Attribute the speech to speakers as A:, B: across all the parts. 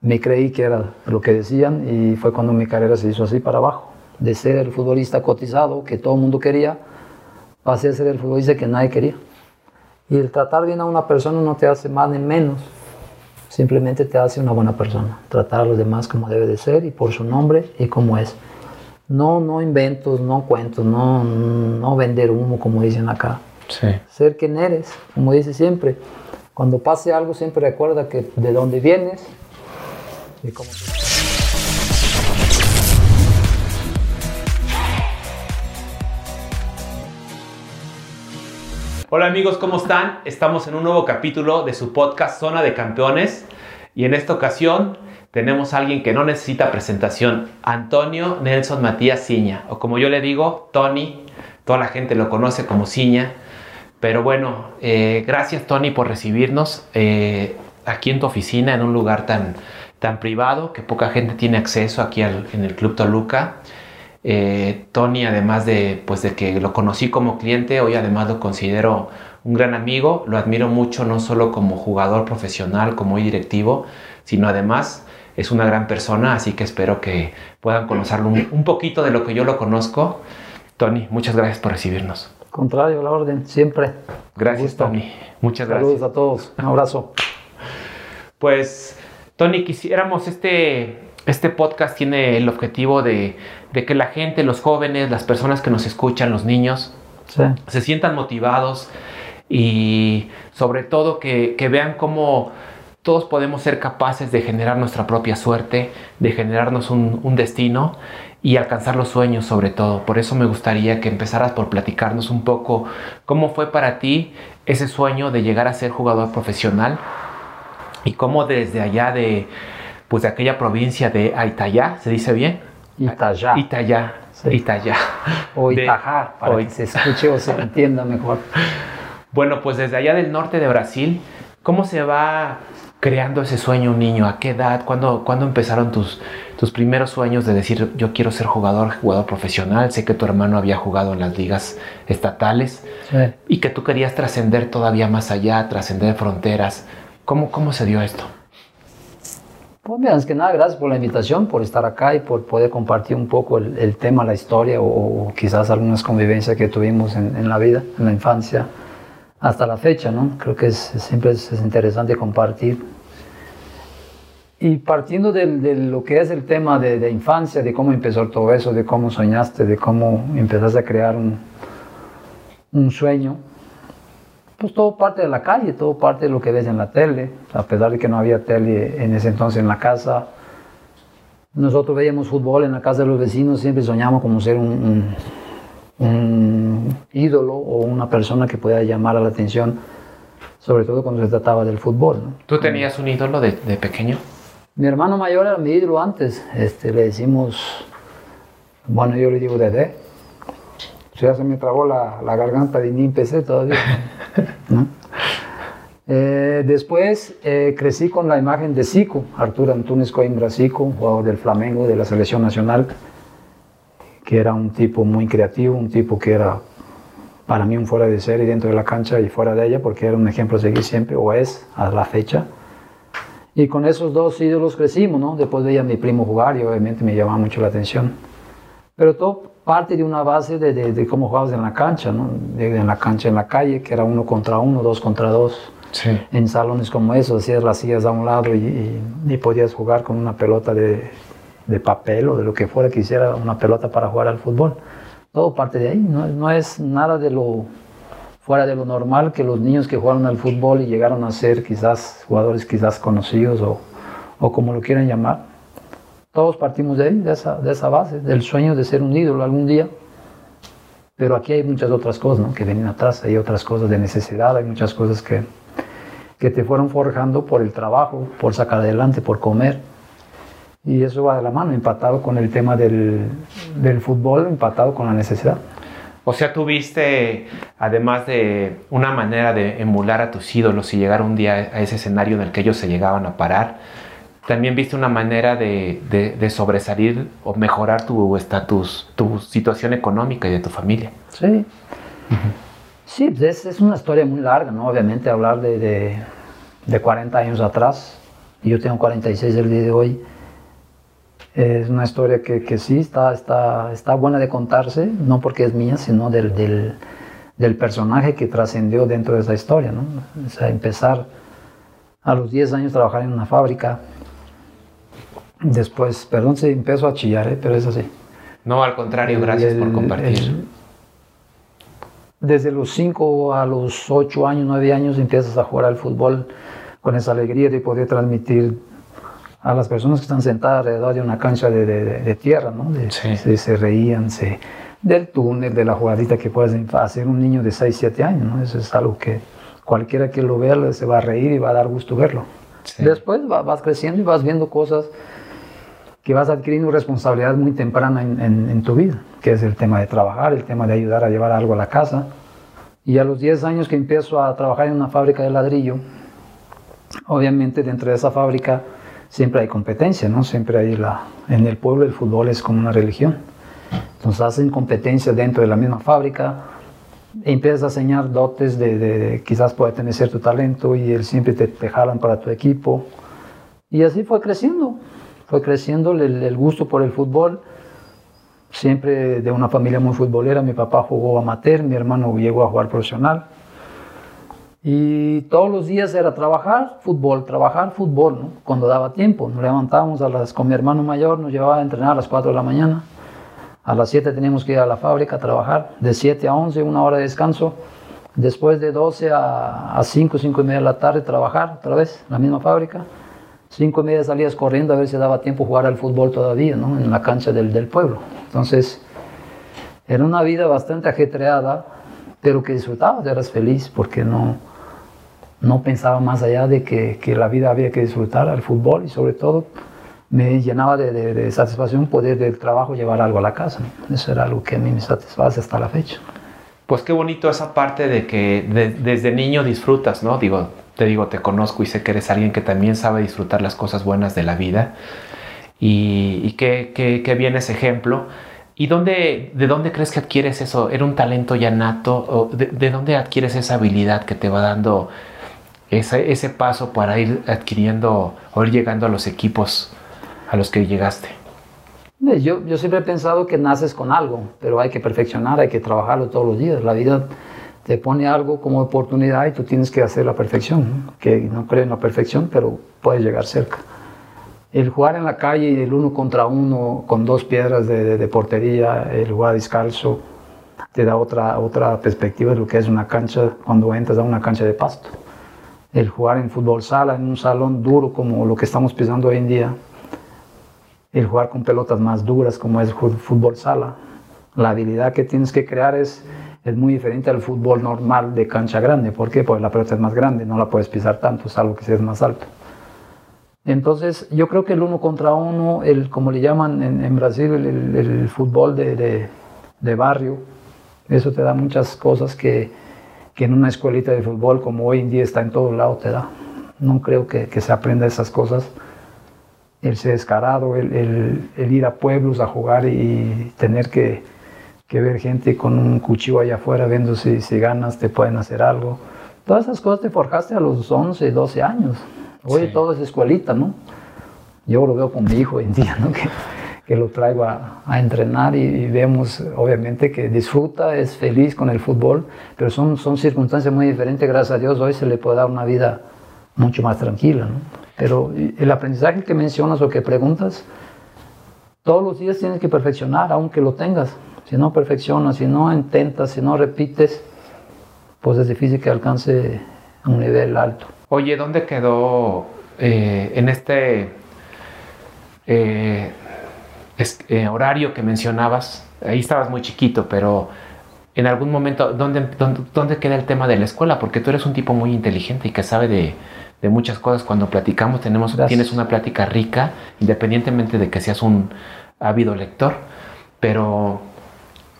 A: me creí que era lo que decían y fue cuando mi carrera se hizo así para abajo. De ser el futbolista cotizado que todo el mundo quería, pasé a ser el futbolista que nadie quería. Y el tratar bien a una persona no te hace más ni menos, simplemente te hace una buena persona. Tratar a los demás como debe de ser y por su nombre y como es. No, no inventos, no cuentos, no, no vender humo como dicen acá.
B: Sí.
A: Ser quien eres, como dice siempre. Cuando pase algo siempre recuerda que de dónde vienes
B: Hola amigos, ¿cómo están? Estamos en un nuevo capítulo de su podcast Zona de Campeones. Y en esta ocasión tenemos a alguien que no necesita presentación, Antonio Nelson Matías Ciña, o como yo le digo, Tony, toda la gente lo conoce como Ciña, pero bueno, eh, gracias Tony por recibirnos eh, aquí en tu oficina, en un lugar tan, tan privado que poca gente tiene acceso aquí al- en el Club Toluca. Eh, Tony, además de, pues, de que lo conocí como cliente, hoy además lo considero un gran amigo, lo admiro mucho no solo como jugador profesional, como hoy directivo, sino además es una gran persona, así que espero que puedan conocerlo un, un poquito de lo que yo lo conozco. Tony, muchas gracias por recibirnos.
A: Contrario, a la orden, siempre.
B: Gracias. Tony. Muchas
A: Saludos
B: gracias.
A: a todos. Un abrazo.
B: Pues, Tony, quisiéramos este, este podcast tiene el objetivo de, de que la gente, los jóvenes, las personas que nos escuchan, los niños,
A: Sí.
B: se sientan motivados y sobre todo que, que vean cómo todos podemos ser capaces de generar nuestra propia suerte, de generarnos un, un destino y alcanzar los sueños sobre todo. Por eso me gustaría que empezaras por platicarnos un poco cómo fue para ti ese sueño de llegar a ser jugador profesional y cómo desde allá de, pues de aquella provincia de Aitayá, ¿se dice bien?
A: Itayá.
B: Itayá,
A: Sí.
B: Itayá.
A: O Itajá, para
B: o
A: que se escuche o se entienda mejor.
B: Bueno, pues desde allá del norte de Brasil, ¿cómo se va creando ese sueño un niño? ¿A qué edad? ¿Cuándo, cuándo empezaron tus, tus primeros sueños de decir yo quiero ser jugador, jugador profesional? Sé que tu hermano había jugado en las ligas estatales
A: Sí.
B: y que tú querías trascender todavía más allá, trascender fronteras. ¿Cómo, ¿Cómo se dio esto?
A: Pues mira, antes que nada, gracias por la invitación, por estar acá y por poder compartir un poco el, el tema, la historia o, o quizás algunas convivencias que tuvimos en, en la vida, en la infancia, hasta la fecha, ¿no? Creo que es- siempre es, es interesante compartir. Y partiendo del- de, lo que es el tema de, de infancia, de cómo empezó todo eso, de cómo soñaste, de cómo empezaste a crear un, un sueño, pues todo parte de la calle, todo parte de lo que ves en la tele, a pesar de que no había tele en ese entonces en la casa. Nosotros veíamos fútbol en la casa de los vecinos, siempre soñamos como ser un, un- un ídolo o una persona que pueda llamar a la atención, sobre todo cuando se trataba del fútbol. ¿no?
B: ¿Tú tenías un ídolo de, de pequeño?
A: Mi hermano mayor era mi ídolo antes, este, le decimos, bueno, yo le digo Dede. Sea, se me trabó la, la garganta y ni empecé todavía. ¿no? Eh, después eh, crecí con la imagen de Zico, Arturo Antunes Coimbra Zico, jugador del Flamengo, de la selección nacional, que era un tipo muy creativo, un tipo que era para mí un fuera de serie dentro de la cancha y fuera de ella, porque era un ejemplo a seguir siempre, o es a la fecha. Y con esos dos ídolos crecimos, ¿no? Después veía a mi primo jugar y obviamente me llamaba mucho la atención. Pero todo parte de una base de, de- de cómo jugabas en la cancha, ¿no? De- en la cancha en la calle, que era uno contra uno, dos contra dos.
B: Sí.
A: En salones como esos, hacías las sillas a un lado y, y- y podías jugar con una pelota de, de papel o de lo que fuera que hiciera una pelota para jugar al fútbol. Todo parte de ahí, no, no es nada de lo fuera de lo normal que los niños que jugaron al fútbol y llegaron a ser quizás jugadores quizás conocidos o, o como lo quieran llamar. Todos partimos de ahí, de esa, de esa base, del sueño de ser un ídolo algún día. Pero aquí hay muchas otras cosas ¿no? que vienen atrás, hay otras cosas de necesidad, hay muchas cosas que, que te fueron forjando por el trabajo, por sacar adelante, por comer. Y eso va de la mano, empatado con el tema del, del fútbol, empatado con la necesidad.
B: O sea, tuviste, además de una manera de emular a tus ídolos y llegar un día a ese escenario en el que ellos se llegaban a parar, también viste una manera de, de- sobresalir o mejorar tu estatus, tu situación económica y de tu familia.
A: Sí. Sí, pues es, es una historia muy larga, ¿no? Obviamente hablar de, de, de 40 años atrás, yo tengo 46 el día de hoy. Es una historia que, que sí está, está, está buena de contarse, no porque es mía, sino del, del, del personaje que trascendió dentro de esa historia. ¿no? O sea, empezar a los 10 años trabajar en una fábrica. Después, perdón si empezó a chillar, ¿eh? pero es así.
B: No, al contrario, gracias por compartir.
A: desde los 5 a los 8 años, 9 años empiezas a jugar al fútbol con esa alegría de poder transmitir a las personas que están sentadas alrededor de una cancha de, de, tierra, ¿no? se, se, reían se, del túnel, de la jugadita que puedes hacer un niño de 6, 7 años, ¿no? Eso es algo que cualquiera que lo vea se va a reír y va a dar gusto verlo. Después vas creciendo y vas viendo cosas que vas adquiriendo responsabilidad muy temprana en, tu vida, que es el tema de trabajar, el tema de ayudar a llevar algo a la casa. Y a los 10 años que empiezo a trabajar en una fábrica de ladrillo, obviamente dentro de esa fábrica siempre hay competencia, ¿no? Siempre hay la... En el pueblo el fútbol es como una religión. Entonces hacen competencia dentro de la misma fábrica, e empiezas a enseñar dotes de, quizás puede tener cierto talento y él siempre te, te, para tu equipo. Y así fue creciendo, fue creciendo el, gusto por el fútbol, siempre de una familia muy futbolera, mi papá jugó amateur, mi hermano llegó a jugar profesional. Y todos los días era trabajar fútbol, trabajar fútbol, ¿no? cuando daba tiempo. Nos levantábamos a las, con mi hermano mayor, nos llevaba a entrenar a las 4 de la mañana a las 7 teníamos que ir a la fábrica a trabajar, de 7 a 11 una hora de descanso, después de 12 a, 5, 5 y media de la tarde trabajar otra vez, en la misma fábrica. 5 y media salías corriendo a ver si daba tiempo jugar al fútbol todavía, ¿no? en la cancha del, del pueblo. Entonces, era una vida bastante ajetreada, pero que disfrutabas, eras feliz porque no, no pensaba más allá de que, que la vida había que disfrutar al fútbol y sobre todo me llenaba de, satisfacción poder del trabajo llevar algo a la casa. Eso era algo que a mí me satisface hasta la fecha.
B: Pues qué bonito esa parte de que desde niño disfrutas, ¿no? Digo, te digo, te conozco y sé que eres alguien que también sabe disfrutar las cosas buenas de la vida. Y, qué, qué, bien ese ejemplo. ¿Y dónde, de dónde crees que adquieres eso? ¿Era un talento ya nato? ¿O de, de, dónde adquieres esa habilidad que te va dando ese, ese paso para ir adquiriendo o ir llegando a los equipos a los que llegaste?
A: Yo, yo siempre he pensado que naces con algo, pero hay que perfeccionar, hay que trabajarlo todos los días. La vida te pone algo como oportunidad y tú tienes que hacer la perfección, que no creo en la perfección, pero puedes llegar cerca. El jugar en la calle, el uno contra uno, con dos piedras de, de, portería, el jugar descalzo, te da otra, otra perspectiva de lo que es una cancha cuando entras a una cancha de pasto. El jugar en fútbol sala, en un salón duro como lo que estamos pisando hoy en día, el jugar con pelotas más duras como es fútbol sala. La habilidad que tienes que crear es, es muy diferente al fútbol normal de cancha grande. ¿Por qué? Porque la pelota es más grande, no la puedes pisar tanto, salvo que seas más alto. Entonces, yo creo que el uno contra uno, el, como le llaman en, Brasil, el, el, fútbol de, de, barrio, eso te da muchas cosas que, que, en una escuelita de fútbol, como hoy en día está en todos lados, te da. No creo que, que se aprenda esas cosas el ser descarado, el, ir a pueblos a jugar y tener que, ver gente con un cuchillo allá afuera viendo si, si ganas te pueden hacer algo. Todas esas cosas te forjaste a los 11, 12 años. Hoy todo es escuelita, ¿no? Yo lo veo con mi hijo hoy en día, ¿no? Que, que lo traigo a, entrenar y, vemos obviamente que disfruta, es feliz con el fútbol, pero son, son circunstancias muy diferentes, gracias a Dios hoy se le puede dar una vida mucho más tranquila. ¿no? Pero el aprendizaje que mencionas o que preguntas, todos los días tienes que perfeccionar, aunque lo tengas. Si no perfeccionas, si no intentas, si no repites, pues es difícil que alcance un nivel alto.
B: Oye, ¿dónde quedó eh, en este eh, eh, horario que mencionabas? Ahí estabas muy chiquito, pero en algún momento, ¿dónde, dónde, dónde queda el tema de la escuela? Porque tú eres un tipo muy inteligente y que sabe de, de muchas cosas. Cuando platicamos tenemos, tienes una plática rica, independientemente de que seas un ávido lector, pero ¿e,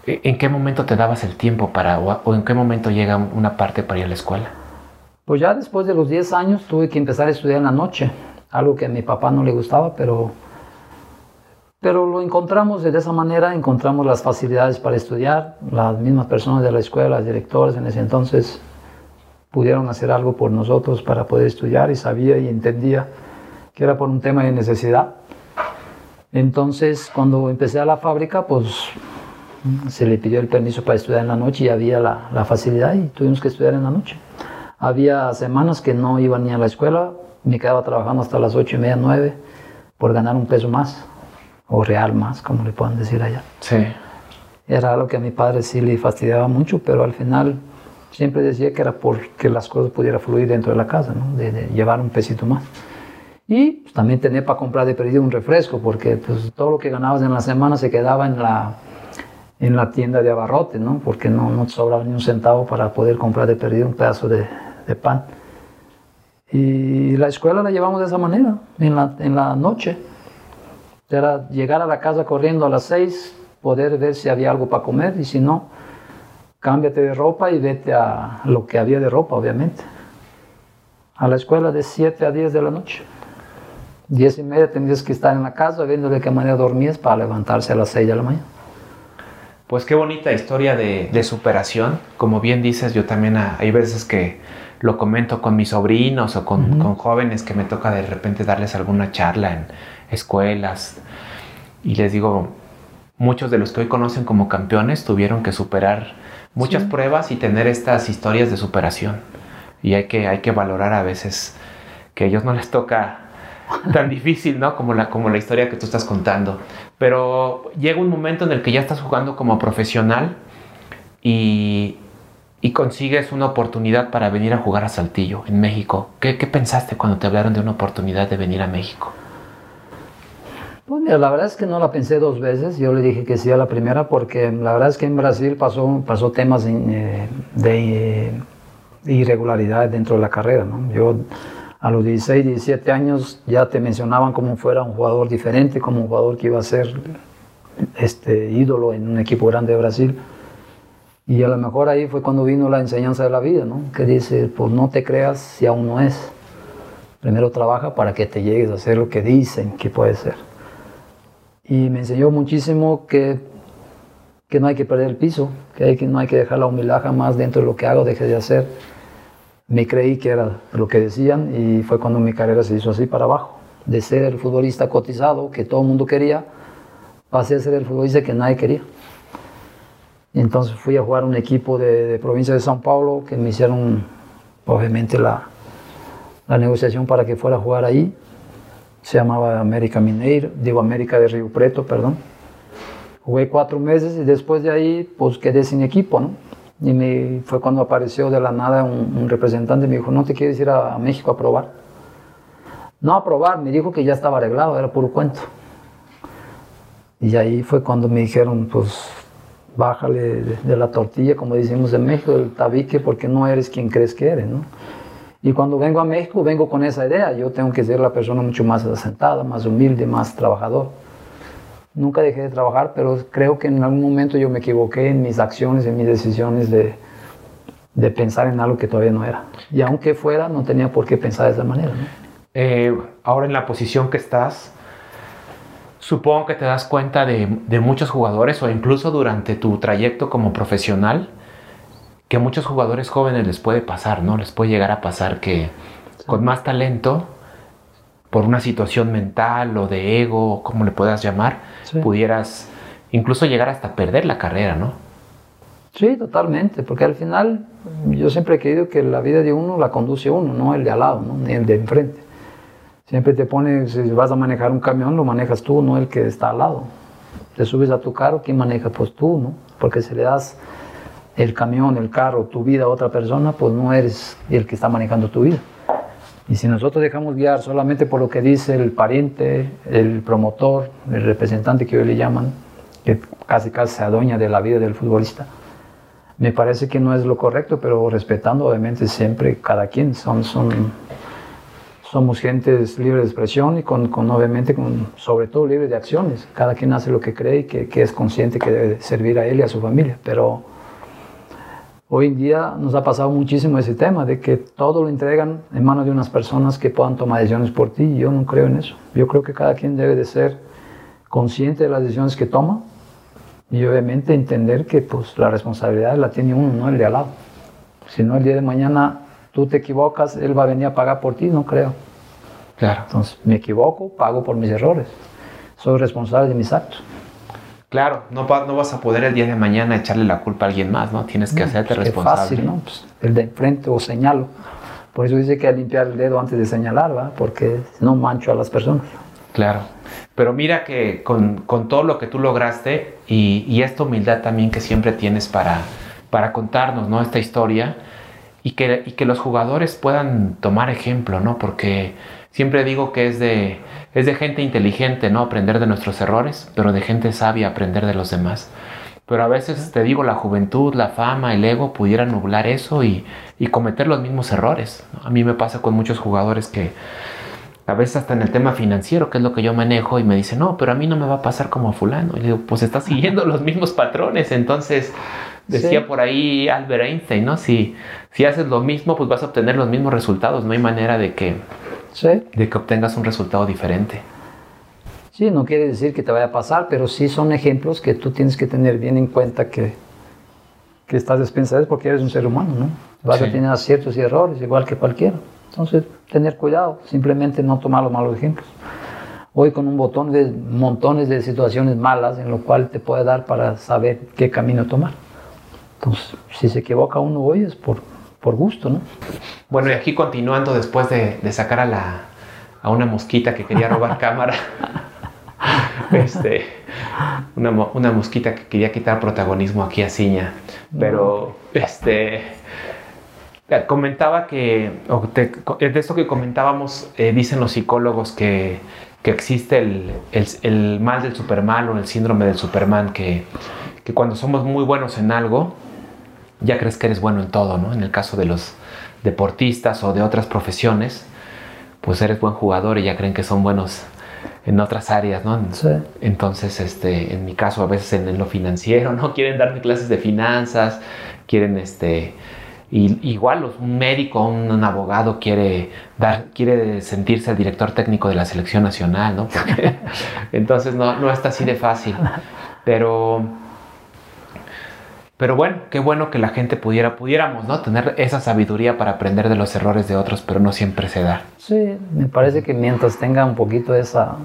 B: ¿en qué momento te dabas el tiempo para, o, en qué momento llega una parte para ir a la escuela?
A: Pues ya después de los 10 años tuve que empezar a estudiar en la noche, algo que a mi papá no le gustaba, pero, pero lo encontramos de esa manera, encontramos las facilidades para estudiar, las mismas personas de la escuela, los directores en ese entonces pudieron hacer algo por nosotros para poder estudiar y sabía y entendía que era por un tema de necesidad. Entonces, cuando empecé a la fábrica, pues se le pidió el permiso para estudiar en la noche y había la, la facilidad y tuvimos que estudiar en la noche. Había semanas que no iba ni a la escuela, me quedaba trabajando hasta las ocho y media, nueve, por ganar un peso más, o real más, como le puedan decir allá.
B: Sí.
A: Era algo que a mi padre sí le fastidiaba mucho, pero al final siempre decía que era porque las cosas pudieran fluir dentro de la casa, ¿no? de, de llevar un pesito más. Y pues, también tenía para comprar de perdido un refresco, porque pues, todo lo que ganabas en la semana se quedaba en la, en la tienda de abarrote, ¿no? porque no, no sobraba ni un centavo para poder comprar de perdido un pedazo de, pan. Y la escuela la llevamos de esa manera, en la, noche. Era llegar a la casa corriendo a las seis, poder ver si había algo para comer y si no, cámbiate de ropa y vete a lo que había de ropa, obviamente. A la escuela de 7 a 10 de la noche. 10 y media tendrías que estar en la casa viendo de qué manera dormías para levantarse a las 6 de la mañana.
B: Pues qué bonita historia de, de superación. Como bien dices, yo también ah, hay veces que lo comento con mis sobrinos o con, jóvenes que me toca de repente darles alguna charla en escuelas y les digo, muchos de los que hoy conocen como campeones tuvieron que superar muchas
A: Sí.
B: pruebas y tener estas historias de superación. Y hay que, hay que valorar a veces que a ellos no les toca tan difícil, ¿no? Como la, como la historia que tú estás contando. Pero llega un momento en el que ya estás jugando como profesional y, y consigues una oportunidad para venir a jugar a Saltillo, en México. ¿Qué, qué pensaste cuando te hablaron de una oportunidad de venir a México?
A: Pues mira, la verdad es que no la pensé dos veces. Yo le dije que sí a la primera porque la verdad es que en Brasil pasó, pasó temas eh, de eh, irregularidad dentro de la carrera. ¿no? Yo a los 16, 17 años ya te mencionaban como fuera un jugador diferente, como un jugador que iba a ser este, ídolo en un equipo grande de Brasil. Y a lo mejor ahí fue cuando vino la enseñanza de la vida, ¿no? que dice, pues no te creas si aún no es. Primero trabaja para que te llegues a hacer lo que dicen que puede ser. Y me enseñó muchísimo que, que no hay que perder el piso, que, hay que no hay que dejar la humildad jamás dentro de lo que hago, deje de hacer. Me creí que era lo que decían y fue cuando mi carrera se hizo así para abajo. De ser el futbolista cotizado que todo el mundo quería, pasé a ser el futbolista que nadie quería. Entonces fui a jugar un equipo de, de provincia de São Paulo que me hicieron obviamente la, la negociación para que fuera a jugar ahí se llamaba América Mineiro, digo América de Río Preto, perdón. Jugué cuatro meses y después de ahí pues quedé sin equipo, ¿no? Y me, fue cuando apareció de la nada un, representante y me dijo, ¿no te quieres ir a, México a probar? No a probar, me dijo que ya estaba arreglado, era puro cuento. Y ahí fue cuando me dijeron, pues bájale de, de la tortilla, como decimos en México, del tabique, porque no eres quien crees que eres, ¿no? Y cuando vengo a México, vengo con esa idea. Yo tengo que ser la persona mucho más asentada, más humilde, más trabajador. Nunca dejé de trabajar, pero creo que en algún momento yo me equivoqué en mis acciones, en mis decisiones de, de pensar en algo que todavía no era. Y aunque fuera, no tenía por qué pensar de esa manera. ¿no?
B: Eh, ahora en la posición que estás, supongo que te das cuenta de, de muchos jugadores o incluso durante tu trayecto como profesional, que a muchos jugadores jóvenes les puede pasar, ¿no? Les puede llegar a pasar que con más talento, por una situación mental o de ego, o como le puedas llamar,
A: Sí.
B: pudieras incluso llegar hasta perder la carrera, ¿no?
A: Sí, totalmente, porque al final yo siempre he creído que la vida de uno la conduce uno, no el de al lado, ¿no? ni el de enfrente. Siempre te pones, si vas a manejar un camión, lo manejas tú, no el que está al lado. Te subes a tu carro, ¿quién maneja? Pues tú, ¿no? Porque si le das el camión, el carro, tu vida a otra persona, pues no eres el que está manejando tu vida. Y si nosotros dejamos guiar solamente por lo que dice el pariente, el promotor, el representante que hoy le llaman, que casi casi se adueña de la vida del futbolista, me parece que no es lo correcto, pero respetando obviamente siempre cada quien. Son, son, somos gentes libres de expresión y con, con obviamente con, sobre todo libres de acciones. Cada quien hace lo que cree y que, que es consciente que debe servir a él y a su familia. Pero hoy en día nos ha pasado muchísimo ese tema de que todo lo entregan en manos de unas personas que puedan tomar decisiones por ti. y Yo no creo en eso. Yo creo que cada quien debe de ser consciente de las decisiones que toma y obviamente entender que pues, la responsabilidad la tiene uno, no el de al lado. Si no, el día de mañana tú te equivocas, él va a venir a pagar por ti, no creo. Claro. Entonces, me equivoco, pago por mis errores. Soy responsable de mis actos.
B: Claro, no, no vas a poder el día de mañana echarle la culpa a alguien más, ¿no? Tienes que hacerte
A: pues
B: responsable.
A: Es fácil, ¿no? Pues el de enfrente o señalo. Por eso dice que hay limpiar el dedo antes de señalar, ¿va? Porque no mancho a las personas.
B: Claro. Pero mira que con, con todo lo que tú lograste y, y, esta humildad también que siempre tienes para, para contarnos, ¿no? Esta historia y que, y que los jugadores puedan tomar ejemplo, ¿no? Porque siempre digo que es de, es de gente inteligente, ¿no? Aprender de nuestros errores, pero de gente sabia aprender de los demás. Pero a veces te digo, la juventud, la fama, el ego pudieran nublar eso y, y cometer los mismos errores. A mí me pasa con muchos jugadores que a veces hasta en el tema financiero, que es lo que yo manejo, y me dicen, no, pero a mí no me va a pasar como a fulano. Y le digo, pues estás siguiendo los mismos patrones. Entonces, decía por ahí Albert Einstein, ¿no? Si, si haces lo mismo, pues vas a obtener los mismos resultados. No hay manera de que, de que obtengas un resultado diferente.
A: Sí, no quiere decir que te vaya a pasar, pero sí son ejemplos que tú tienes que tener bien en cuenta que, que estás despensado porque eres un ser humano, ¿no? Vas a tener aciertos y errores, igual que cualquiera. Entonces, tener cuidado, simplemente no tomar los malos ejemplos. Hoy con un botón de montones de situaciones malas en lo cual te puede dar para saber qué camino tomar. Entonces, si se equivoca uno hoy es por, por gusto, ¿no?
B: Bueno, y aquí continuando después de, de sacar a, la, a una mosquita que quería robar cámara, este, una, una, mosquita que quería quitar protagonismo aquí a Ciña, pero este Comentaba que, de esto que comentábamos, eh, dicen los psicólogos que, que existe el, el, el, mal del Superman o el síndrome del Superman, que, que, cuando somos muy buenos en algo, ya crees que eres bueno en todo, ¿no? En el caso de los deportistas o de otras profesiones, pues eres buen jugador y ya creen que son buenos en otras áreas, ¿no? Sí. Entonces, este, en mi caso, a veces en, en lo financiero, ¿no? Quieren darme clases de finanzas, quieren, este y, igual un médico, un, abogado quiere, dar, quiere sentirse el director técnico de la selección nacional, ¿no? entonces no, no está así de fácil. Pero, pero bueno, qué bueno que la gente pudiera, pudiéramos, ¿no? Tener esa sabiduría para aprender de los errores de otros, pero no siempre se da.
A: Sí, me parece que mientras tenga un poquito esa,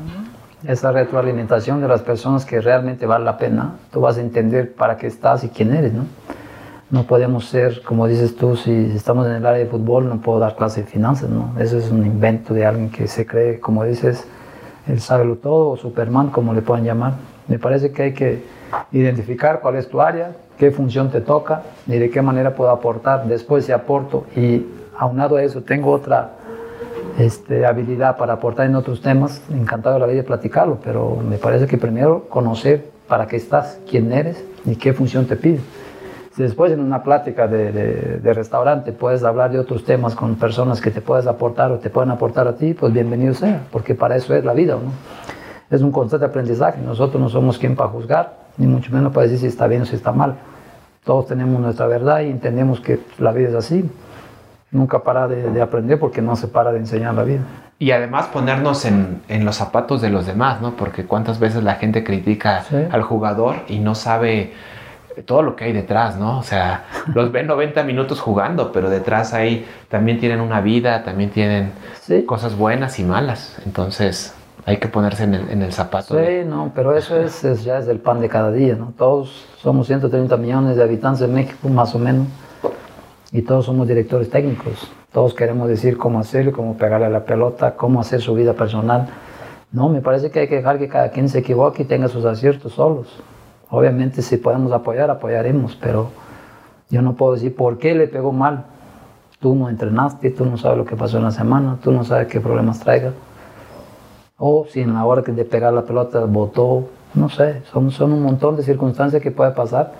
A: esa retroalimentación de las personas que realmente vale la pena, tú vas a entender para qué estás y quién eres, ¿no? no podemos ser, como dices tú, si estamos en el área de fútbol, no puedo dar clase de finanzas, ¿no? Eso es un invento de alguien que se cree, como dices, el sábelo todo o Superman, como le puedan llamar. Me parece que hay que identificar cuál es tu área, qué función te toca y de qué manera puedo aportar. Después si aporto y aunado a eso tengo otra este, habilidad para aportar en otros temas, encantado de la vida de platicarlo, pero me parece que primero conocer para qué estás, quién eres y qué función te pide. Si después en una plática de, restaurante puedes hablar de otros temas con personas que te puedes aportar o te pueden aportar a ti, pues bienvenido sea, porque para eso es la vida, ¿no? Es un constante aprendizaje. Nosotros no somos quien para juzgar, ni mucho menos para decir si está bien o si está mal. Todos tenemos nuestra verdad y entendemos que la vida es así. Nunca para de, aprender porque no se para de enseñar la vida.
B: Y además ponernos en, en, los zapatos de los demás, ¿no? Porque cuántas veces la gente critica al jugador y no sabe todo lo que hay detrás, ¿no? O sea, los ven 90 minutos jugando, pero detrás ahí también tienen una vida, también tienen cosas buenas y malas. Entonces hay que ponerse en el, en el zapato.
A: Sí, no, pero eso es, ya es el pan de cada día, ¿no? Todos somos 130 millones de habitantes en México, más o menos, y todos somos directores técnicos. Todos queremos decir cómo hacer, cómo pegarle a la pelota, cómo hacer su vida personal. No, me parece que hay que dejar que cada quien se equivoque y tenga sus aciertos solos. Obviamente si podemos apoyar, apoyaremos, pero yo no puedo decir por qué le pegó mal. Tú no entrenaste, tú no sabes lo que pasó en la semana, tú no sabes qué problemas traiga. O si en la hora de pegar la pelota botó, no sé, son, son un montón de circunstancias que puede pasar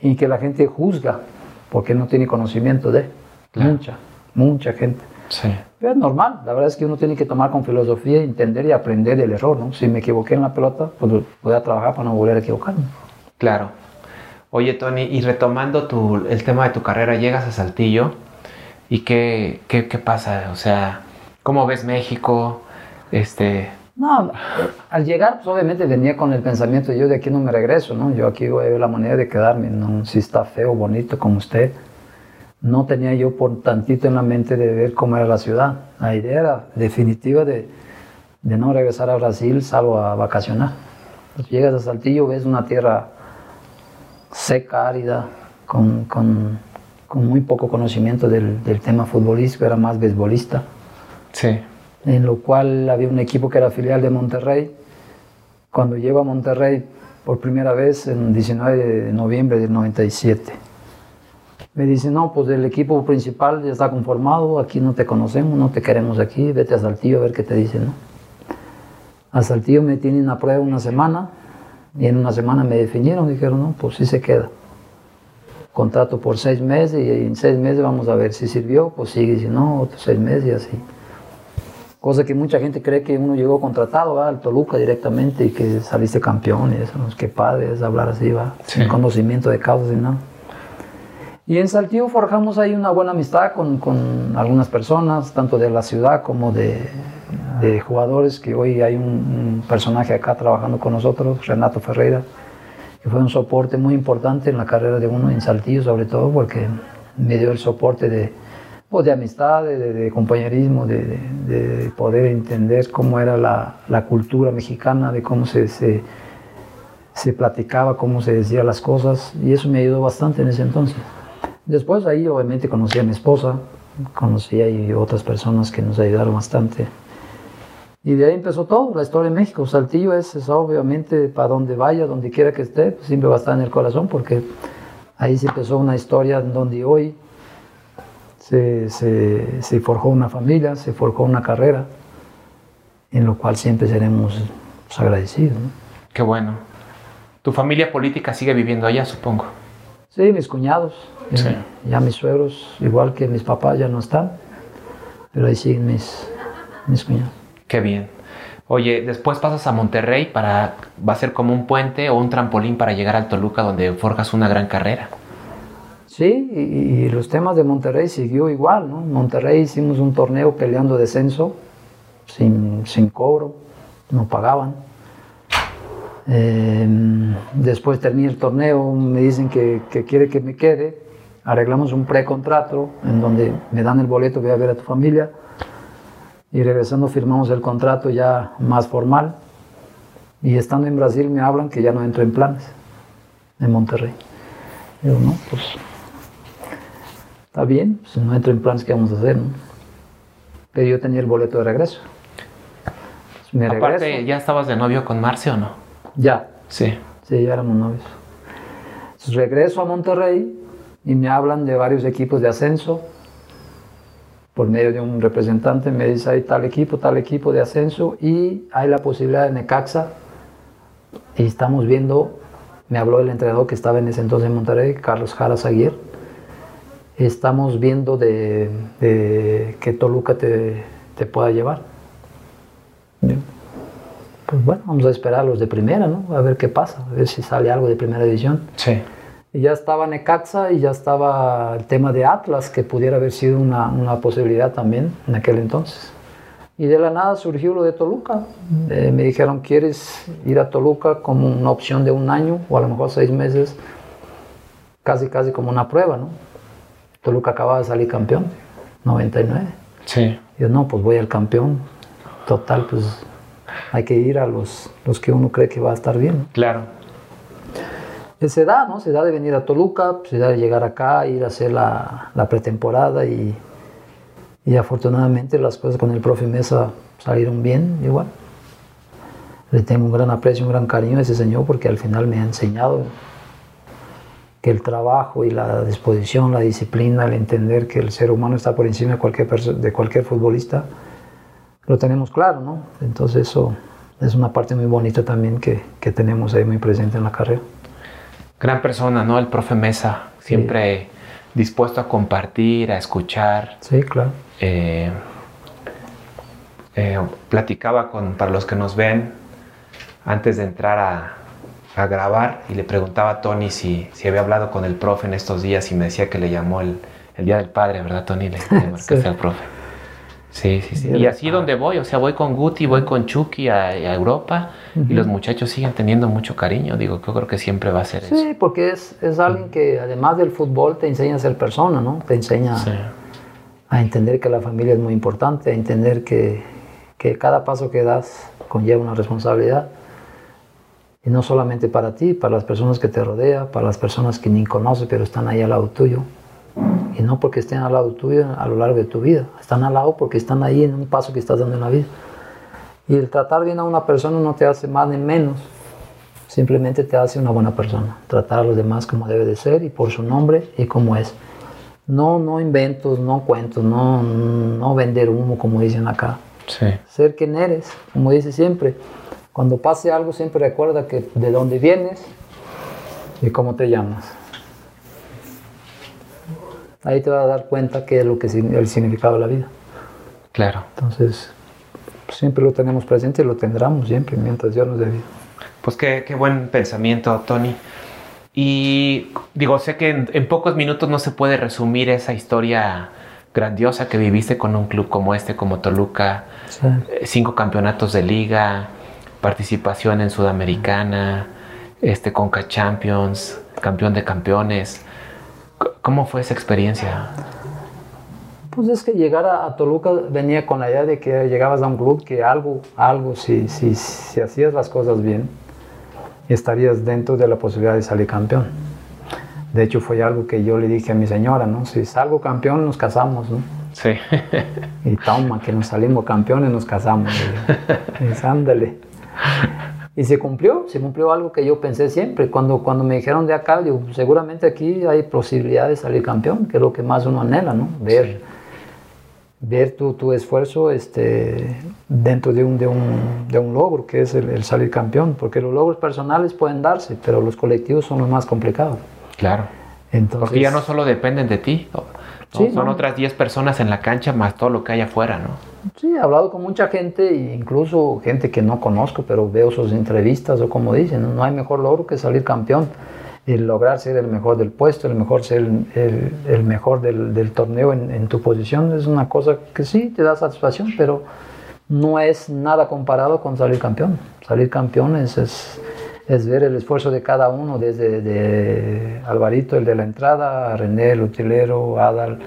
A: y que la gente juzga porque no tiene conocimiento de. Mucha, mucha gente. Sí. es normal, la verdad es que uno tiene que tomar con filosofía, entender y aprender del error, ¿no? Si me equivoqué en la pelota, pues voy a trabajar para no volver a equivocarme.
B: Claro. Oye, Tony, y retomando tu, el tema de tu carrera, llegas a Saltillo y qué, qué, qué pasa, o sea, ¿cómo ves México? Este...
A: No, al llegar, pues obviamente venía con el pensamiento, yo de aquí no me regreso, ¿no? Yo aquí voy a ver la manera de quedarme, ¿no? Si está feo, bonito como usted, no tenía yo por tantito en la mente de ver cómo era la ciudad. La idea era definitiva de, de no regresar a Brasil salvo a vacacionar. Entonces, llegas a Saltillo, ves una tierra seca, árida, con, con, con muy poco conocimiento del, del, tema futbolístico, era más beisbolista.
B: Sí.
A: En lo cual había un equipo que era filial de Monterrey. Cuando llego a Monterrey por primera vez en 19 de noviembre del 97 me dice, no, pues el equipo principal ya está conformado, aquí no te conocemos, no te queremos aquí, vete a Saltillo a ver qué te dicen, ¿no? A Saltillo me tienen a prueba una semana y en una semana me definieron, dijeron, no, pues sí se queda. Contrato por seis meses y en seis meses vamos a ver si sirvió, pues sigue, si no, otros seis meses y así. Cosa que mucha gente cree que uno llegó contratado ¿va? al Toluca directamente y que saliste campeón y eso, ¿no? qué padre es hablar así, va, sí. sin conocimiento de causas y nada. Y en Saltillo forjamos ahí una buena amistad con, con algunas personas, tanto de la ciudad como de, de jugadores, que hoy hay un, un, personaje acá trabajando con nosotros, Renato Ferreira, que fue un soporte muy importante en la carrera de uno en Saltillo, sobre todo porque me dio el soporte de, pues, de amistad, de, de compañerismo, de, de, poder entender cómo era la, cultura mexicana, de cómo se, platicaba, cómo se decían las cosas, y eso me ayudó bastante en ese entonces. Después ahí obviamente conocí a mi esposa, conocí a otras personas que nos ayudaron bastante. Y de ahí empezó todo, la historia de México. Saltillo es, es obviamente para donde vaya, donde quiera que esté, siempre va a estar en el corazón porque ahí se empezó una historia donde hoy se, se, se forjó una familia, se forjó una carrera, en lo cual siempre seremos pues, agradecidos. ¿no?
B: Qué bueno. ¿Tu familia política sigue viviendo allá, supongo?
A: Sí, mis cuñados. Sí. Ya mis suegros, igual que mis papás, ya no están, pero ahí siguen mis, mis cuñados.
B: Qué bien. Oye, después pasas a Monterrey para, va a ser como un puente o un trampolín para llegar al Toluca donde forjas una gran carrera.
A: Sí, y, los temas de Monterrey siguió igual, ¿no? En Monterrey hicimos un torneo peleando descenso, sin, sin cobro, no pagaban. Eh, después terminé el torneo, me dicen que, que quiere que me quede, arreglamos un precontrato en donde me dan el boleto, voy a ver a tu familia, y regresando firmamos el contrato ya más formal, y estando en Brasil me hablan que ya no entro en planes, en Monterrey. Digo, no, pues está bien, pues no entro en planes, ¿qué vamos a hacer? No? Pero yo tenía el boleto de regreso.
B: Pues me Aparte, regreso. ¿ya estabas de novio con Marce o no?
A: Ya.
B: Sí.
A: Sí, ya éramos novios. Entonces regreso a Monterrey y me hablan de varios equipos de ascenso. Por medio de un representante me dice, hay tal equipo, tal equipo de ascenso y hay la posibilidad de Necaxa. Y estamos viendo, me habló el entrenador que estaba en ese entonces en Monterrey, Carlos Jara Aguirre. Estamos viendo de, de que Toluca te, te pueda llevar. Pues bueno, vamos a esperar a los de primera, ¿no? A ver qué pasa, a ver si sale algo de primera división.
B: Sí.
A: Y ya estaba Necaxa y ya estaba el tema de Atlas, que pudiera haber sido una, una posibilidad también en aquel entonces. Y de la nada surgió lo de Toluca. Eh, me dijeron, ¿quieres ir a Toluca como una opción de un año o a lo mejor seis meses? Casi, casi como una prueba, ¿no? Toluca acababa de salir campeón, 99.
B: Sí.
A: Yo, no, pues voy al campeón. Total, pues hay que ir a los, los que uno cree que va a estar bien. ¿no?
B: Claro.
A: Se da, ¿no? Se da de venir a Toluca, se da de llegar acá, ir a hacer la, la pretemporada y, y, afortunadamente las cosas con el profe Mesa salieron bien, igual. Le tengo un gran aprecio, un gran cariño a ese señor porque al final me ha enseñado que el trabajo y la disposición, la disciplina, el entender que el ser humano está por encima de cualquier, de cualquier futbolista, lo tenemos claro, ¿no? Entonces eso es una parte muy bonita también que, que tenemos ahí muy presente en la carrera.
B: Gran persona, ¿no? El profe Mesa, siempre sí. dispuesto a compartir, a escuchar.
A: Sí, claro.
B: Eh, eh, platicaba con, para los que nos ven, antes de entrar a, a, grabar, y le preguntaba a Tony si, si había hablado con el profe en estos días y me decía que le llamó el, el Día del Padre, ¿verdad, Tony? Le, le marcaste sí. al profe. Sí, sí, sí. Y así donde voy, o sea, voy con Guti, voy con Chucky a, a Europa y los muchachos siguen teniendo mucho cariño. Digo, yo creo que siempre va a ser
A: Sí,
B: eso.
A: porque es, es alguien que además del fútbol te enseña a ser persona, ¿no? Te enseña
B: Sí.
A: a entender que la familia es muy importante, a entender que, que cada paso que das conlleva una responsabilidad. Y no solamente para ti, para las personas que te rodean, para las personas que ni conoces pero están ahí al lado tuyo. Y no porque estén al lado tuyo a lo largo de tu vida, están al lado porque están ahí en un paso que estás dando en la vida. Y el tratar bien a una persona no te hace más ni menos, simplemente te hace una buena persona. Tratar a los demás como debe de ser y por su nombre y como es. No, no inventos, no cuentos, no, no vender humo como dicen acá.
B: Sí.
A: Ser quien eres, como dice siempre. Cuando pase algo siempre recuerda que de dónde vienes y cómo te llamas. Ahí te vas a dar cuenta qué es lo que es el significado de la vida.
B: Claro.
A: Entonces, siempre lo tenemos presente y lo tendremos siempre mientras Dios nos dé vida.
B: Pues qué, qué buen pensamiento, Tony. Y digo, sé que en, en pocos minutos no se puede resumir esa historia grandiosa que viviste con un club como este, como Toluca.
A: Sí.
B: Eh, Cinco campeonatos de liga, participación en Sudamericana, este Conca Champions, campeón de campeones. ¿Cómo fue esa experiencia?
A: Pues es que llegar a, a Toluca venía con la idea de que llegabas a un club que algo, algo, si, si, si hacías las cosas bien, estarías dentro de la posibilidad de salir campeón. De hecho, fue algo que yo le dije a mi señora, ¿no? Si salgo campeón, nos casamos, ¿no?
B: Sí.
A: Y toma, que nos salimos campeones, nos casamos. Y, y ándale. Y se cumplió, se cumplió algo que yo pensé siempre. Cuando, cuando me dijeron de acá, digo, seguramente aquí hay posibilidad de salir campeón, que es lo que más uno anhela, ¿no? Ver, ver tu, tu esfuerzo este, dentro de un, de, un, de un logro, que es el, el salir campeón. Porque los logros personales pueden darse, pero los colectivos son los más complicados.
B: Claro.
A: Entonces,
B: Porque ya no solo dependen de ti, ¿no?
A: Sí,
B: son
A: no.
B: otras 10 personas en la cancha más todo lo que hay afuera, ¿no?
A: Sí, he hablado con mucha gente, e incluso gente que no conozco, pero veo sus entrevistas o como dicen, no, hay mejor logro que salir campeón. El lograr ser el mejor del puesto, el mejor ser el, el- el mejor del, del torneo en, en tu posición, es una cosa que sí te da satisfacción, pero no es nada comparado con salir campeón. Salir campeón es, es, es ver el esfuerzo de cada uno, desde de Alvarito, el de la entrada, a René, el utilero, Adal,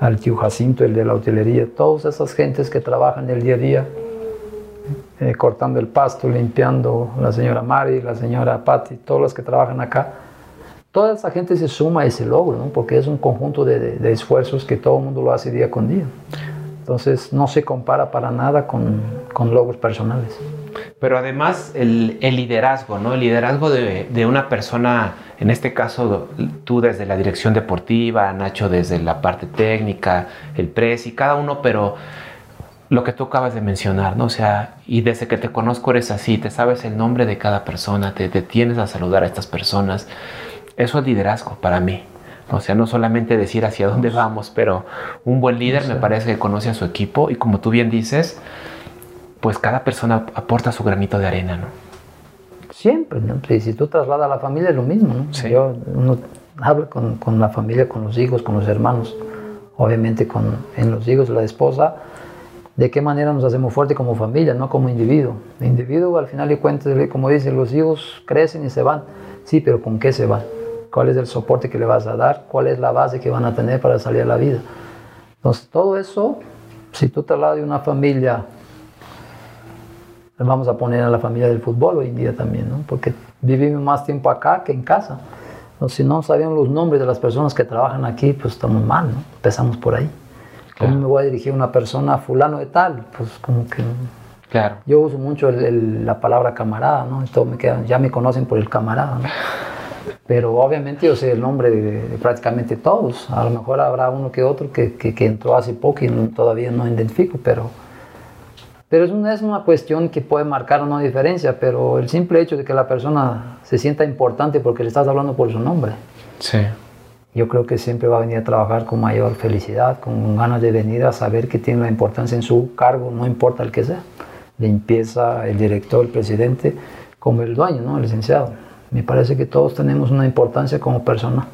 A: al tío Jacinto, el de la utilería, todas esas gentes que trabajan el día a día, eh, cortando el pasto, limpiando, la señora Mari, la señora Patti, todos los que trabajan acá. Toda esa gente se suma a ese logro, ¿no? porque es un conjunto de esfuerzos que todo el mundo lo hace día con día. Entonces no se compara para nada con, con logros personales.
B: Pero además el, el liderazgo, ¿no? El liderazgo de, de una persona, en este caso tú desde la dirección deportiva, Nacho desde la parte técnica, el press y cada uno, pero lo que tú acabas de mencionar, ¿no? O sea, y desde que te conozco eres así, te sabes el nombre de cada persona, te detienes a saludar a estas personas. Eso es liderazgo para mí. O sea, no solamente decir hacia dónde vamos, pero un buen líder me parece que conoce a su equipo y como tú bien dices, pues cada persona aporta su granito de arena, ¿no?
A: Siempre, ¿no? Si, si tú trasladas a la familia es lo mismo, ¿no?
B: Sí.
A: Yo, uno habla con, con la familia, con los hijos, con los hermanos, obviamente con en los hijos, la esposa, de qué manera nos hacemos fuertes como familia, no como individuo. El individuo, al final de cuentas, como dicen, los hijos crecen y se van. Sí, pero ¿con qué se van? ¿Cuál es el soporte que le vas a dar? ¿Cuál es la base que van a tener para salir a la vida? Entonces, todo eso, si tú trasladas de una familia vamos a poner a la familia del fútbol hoy en día también, ¿no? Porque vivimos más tiempo acá que en casa. O si no sabían los nombres de las personas que trabajan aquí, pues estamos mal, ¿no? Empezamos por ahí. ¿Cómo
B: Claro.
A: me voy a dirigir a una persona fulano de tal? Pues como que
B: Claro.
A: yo uso mucho el- el- la palabra camarada, ¿no? Esto me queda, ya me conocen por el camarada, ¿no? Pero obviamente yo sé el nombre de, de prácticamente todos. A lo mejor habrá uno que otro que, que- que entró hace poco y no- todavía no identifico, pero, pero es, una, es una cuestión que puede marcar una diferencia, pero el simple hecho de que la persona se sienta importante porque le estás hablando por su nombre,
B: Sí.
A: yo creo que siempre va a venir a trabajar con mayor felicidad, con ganas de venir a saber que tiene la importancia en su cargo, no importa el que sea. Limpieza, el director, el presidente, como el dueño, ¿no? el licenciado. Me parece que todos tenemos una importancia como persona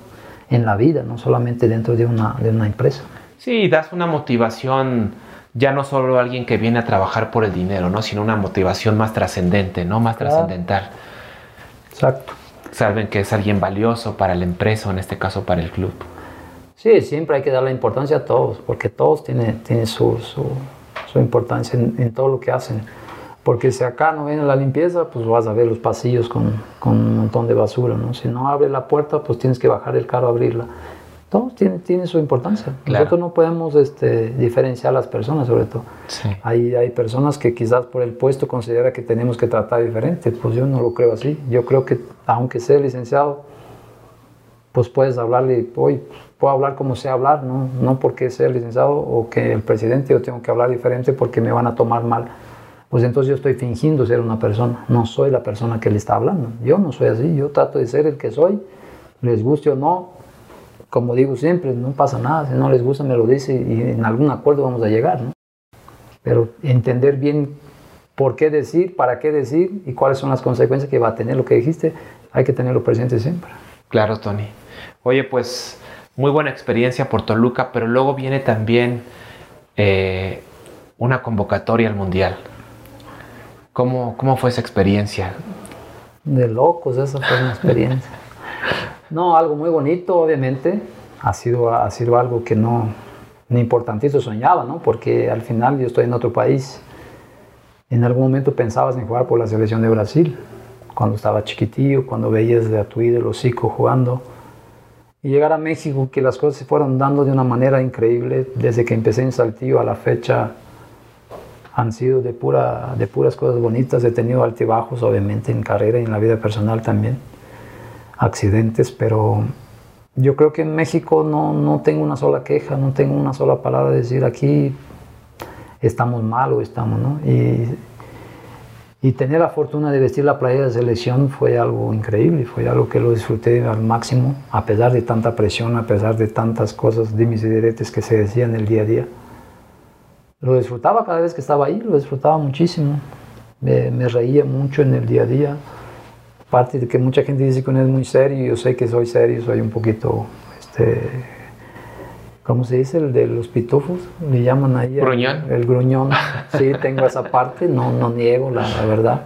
A: en la vida, no solamente dentro de una, de una empresa.
B: Sí, das una motivación ya no solo alguien que viene a trabajar por el dinero, ¿no? Sino una motivación más trascendente, ¿no? Más trascendental.
A: Exacto.
B: Saben que es alguien valioso para la empresa, o en este caso para el club.
A: Sí, siempre hay que darle importancia a todos, porque todos tienen, tienen su, su, su importancia en, en, todo lo que hacen. Porque si acá no viene la limpieza, pues vas a ver los pasillos con, con un montón de basura, ¿no? Si no abre la puerta, pues tienes que bajar el carro a abrirla. Todos tienen, tienen su importancia.
B: Claro.
A: Nosotros no podemos este, diferenciar a las personas, sobre todo.
B: Sí.
A: Hay, hay personas que quizás por el puesto considera que tenemos que tratar diferente. Pues yo no lo creo así. Yo creo que aunque sea licenciado, pues puedes hablarle, hoy puedo hablar como sé hablar, ¿no? no porque sea licenciado o que el presidente yo tengo que hablar diferente porque me van a tomar mal. Pues entonces yo estoy fingiendo ser una persona, no soy la persona que le está hablando. Yo no soy así, yo trato de ser el que soy, les guste o no, como digo siempre, no pasa nada, si no les gusta me lo dice y en algún acuerdo vamos a llegar, ¿no? Pero entender bien por qué decir, para qué decir y cuáles son las consecuencias que va a tener lo que dijiste, hay que tenerlo presente siempre.
B: Claro, Tony. Oye, pues muy buena experiencia por Toluca, pero luego viene también eh, una convocatoria al Mundial. ¿Cómo, ¿Cómo fue esa experiencia?
A: De locos, esa fue una experiencia. No, algo muy bonito, obviamente. Ha sido, ha sido algo que no, ni importantito soñaba, ¿no? Porque al final yo estoy en otro país. En algún momento pensabas en jugar por la selección de Brasil, cuando estaba chiquitillo, cuando veías a tu ídolo Zico jugando. Y llegar a México, que las cosas se fueron dando de una manera increíble, desde que empecé en Saltillo a la fecha, han sido de, pura, de puras cosas bonitas. He tenido altibajos, obviamente, en carrera y en la vida personal también accidentes, pero yo creo que en México no, no tengo una sola queja, no tengo una sola palabra de decir aquí estamos mal o estamos, ¿no? Y, y tener la fortuna de vestir la playa de selección fue algo increíble, fue algo que lo disfruté al máximo, a pesar de tanta presión, a pesar de tantas cosas, dimes y diretes que se decían el día a día. Lo disfrutaba cada vez que estaba ahí, lo disfrutaba muchísimo, me reía mucho en el día a día aparte de que mucha gente dice que uno es muy serio, yo sé que soy serio, soy un poquito, este, ¿cómo se dice? El de los pitufos, le llaman ahí.
B: Gruñón.
A: El, el gruñón, sí, tengo esa parte, no, no niego la, la, verdad.